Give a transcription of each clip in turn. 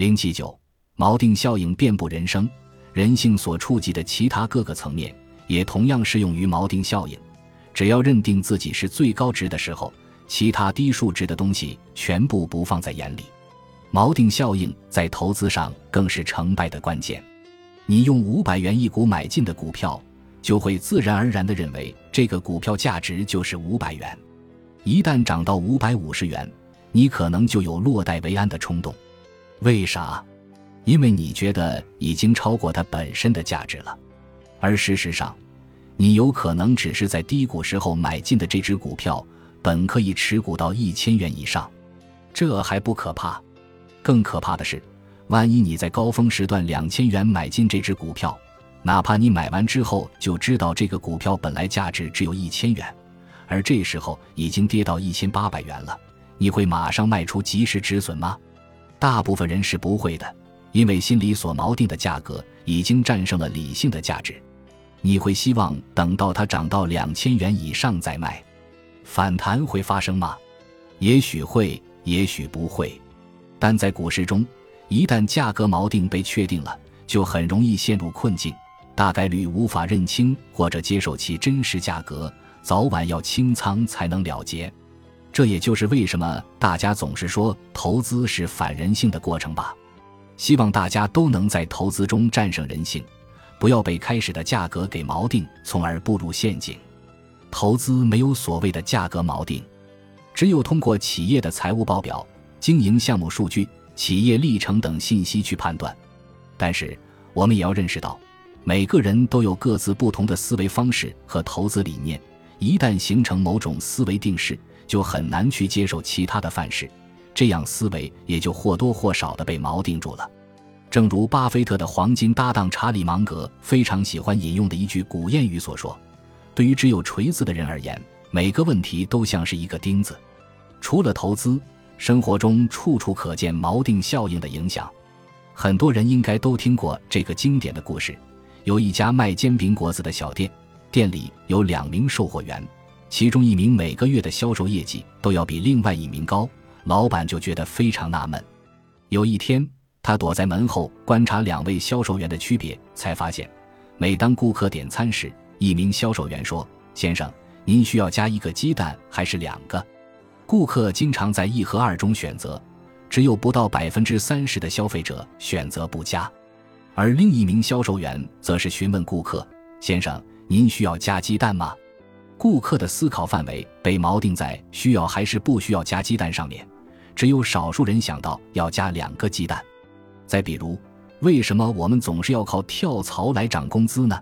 零七九，锚定效应遍布人生，人性所触及的其他各个层面，也同样适用于锚定效应。只要认定自己是最高值的时候，其他低数值的东西全部不放在眼里。锚定效应在投资上更是成败的关键。你用五百元一股买进的股票，就会自然而然地认为这个股票价值就是五百元。一旦涨到五百五十元，你可能就有落袋为安的冲动。为啥？因为你觉得已经超过它本身的价值了。而事实上，你有可能只是在低谷时候买进的这只股票，本可以持股到一千元以上。这还不可怕，更可怕的是，万一你在高峰时段两千元买进这只股票，哪怕你买完之后就知道这个股票本来价值只有一千元。而这时候已经跌到一千八百元了，你会马上卖出及时止损吗？大部分人是不会的，因为心里所锚定的价格已经战胜了理性的价值。你会希望等到它涨到两千元以上再卖，反弹会发生吗？也许会，也许不会。但在股市中，一旦价格锚定被确定了，就很容易陷入困境，大概率无法认清或者接受其真实价格。早晚要清仓才能了结，这也就是为什么大家总是说投资是反人性的过程吧。希望大家都能在投资中战胜人性，不要被开始的价格给锚定，从而步入陷阱。投资没有所谓的价格锚定，只有通过企业的财务报表、经营项目数据、企业历程等信息去判断。但是我们也要认识到，每个人都有各自不同的思维方式和投资理念。一旦形成某种思维定式，就很难去接受其他的范式，这样思维也就或多或少的被锚定住了。正如巴菲特的黄金搭档查理芒格非常喜欢引用的一句古谚语所说：“对于只有锤子的人而言，每个问题都像是一个钉子。”除了投资，生活中处处可见锚定效应的影响。很多人应该都听过这个经典的故事：有一家卖煎饼果子的小店。店里有两名售货员，其中一名每个月的销售业绩都要比另外一名高，老板就觉得非常纳闷。有一天，他躲在门后观察两位销售员的区别，才发现，每当顾客点餐时，一名销售员说：“先生，您需要加一个鸡蛋还是两个？”顾客经常在一和二中选择，只有不到百分之三十的消费者选择不加，而另一名销售员则是询问顾客：“先生。”您需要加鸡蛋吗？顾客的思考范围被锚定在需要还是不需要加鸡蛋上面，只有少数人想到要加两个鸡蛋。再比如，为什么我们总是要靠跳槽来涨工资呢？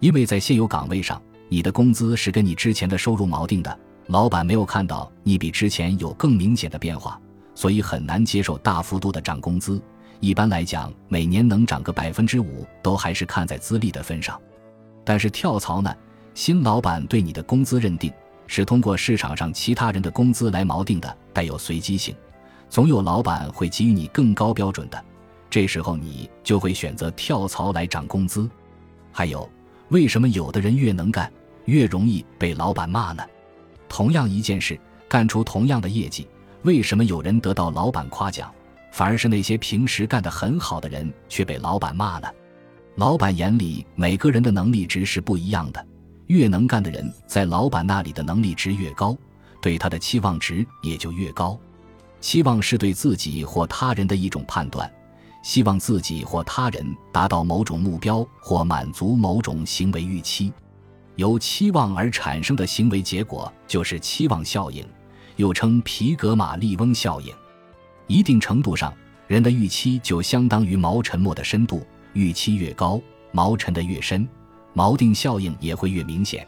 因为在现有岗位上，你的工资是跟你之前的收入锚定的，老板没有看到你比之前有更明显的变化，所以很难接受大幅度的涨工资。一般来讲，每年能涨个百分之五，都还是看在资历的份上。但是跳槽呢？新老板对你的工资认定是通过市场上其他人的工资来锚定的，带有随机性。总有老板会给予你更高标准的，这时候你就会选择跳槽来涨工资。还有，为什么有的人越能干越容易被老板骂呢？同样一件事，干出同样的业绩，为什么有人得到老板夸奖，反而是那些平时干得很好的人却被老板骂呢？老板眼里每个人的能力值是不一样的，越能干的人在老板那里的能力值越高，对他的期望值也就越高。期望是对自己或他人的一种判断，希望自己或他人达到某种目标或满足某种行为预期，由期望而产生的行为结果就是期望效应，又称皮格马利翁效应。一定程度上，人的预期就相当于毛沉默的深度。预期越高，锚沉的越深，锚定效应也会越明显。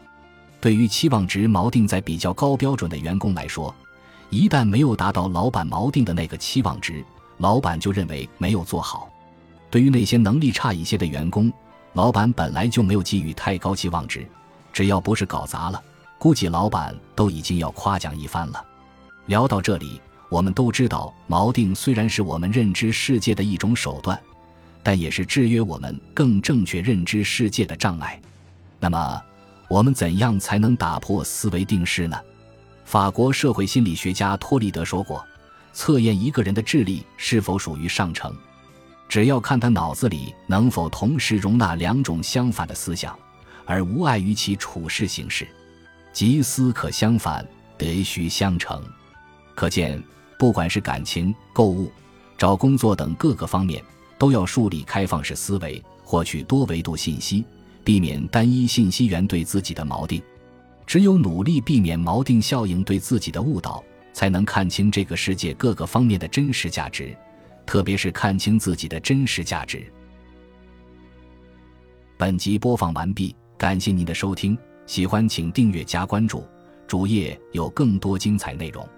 对于期望值锚定在比较高标准的员工来说，一旦没有达到老板锚定的那个期望值，老板就认为没有做好。对于那些能力差一些的员工，老板本来就没有给予太高期望值，只要不是搞砸了，估计老板都已经要夸奖一番了。聊到这里，我们都知道，锚定虽然是我们认知世界的一种手段。但也是制约我们更正确认知世界的障碍。那么，我们怎样才能打破思维定式呢？法国社会心理学家托利德说过：“测验一个人的智力是否属于上乘，只要看他脑子里能否同时容纳两种相反的思想，而无碍于其处事行事，即思可相反，得须相成。可见，不管是感情、购物、找工作等各个方面，都要树立开放式思维，获取多维度信息，避免单一信息源对自己的锚定。只有努力避免锚定效应对自己的误导，才能看清这个世界各个方面的真实价值。特别是看清自己的真实价值。本集播放完毕，感谢您的收听，喜欢请订阅加关注，主页有更多精彩内容。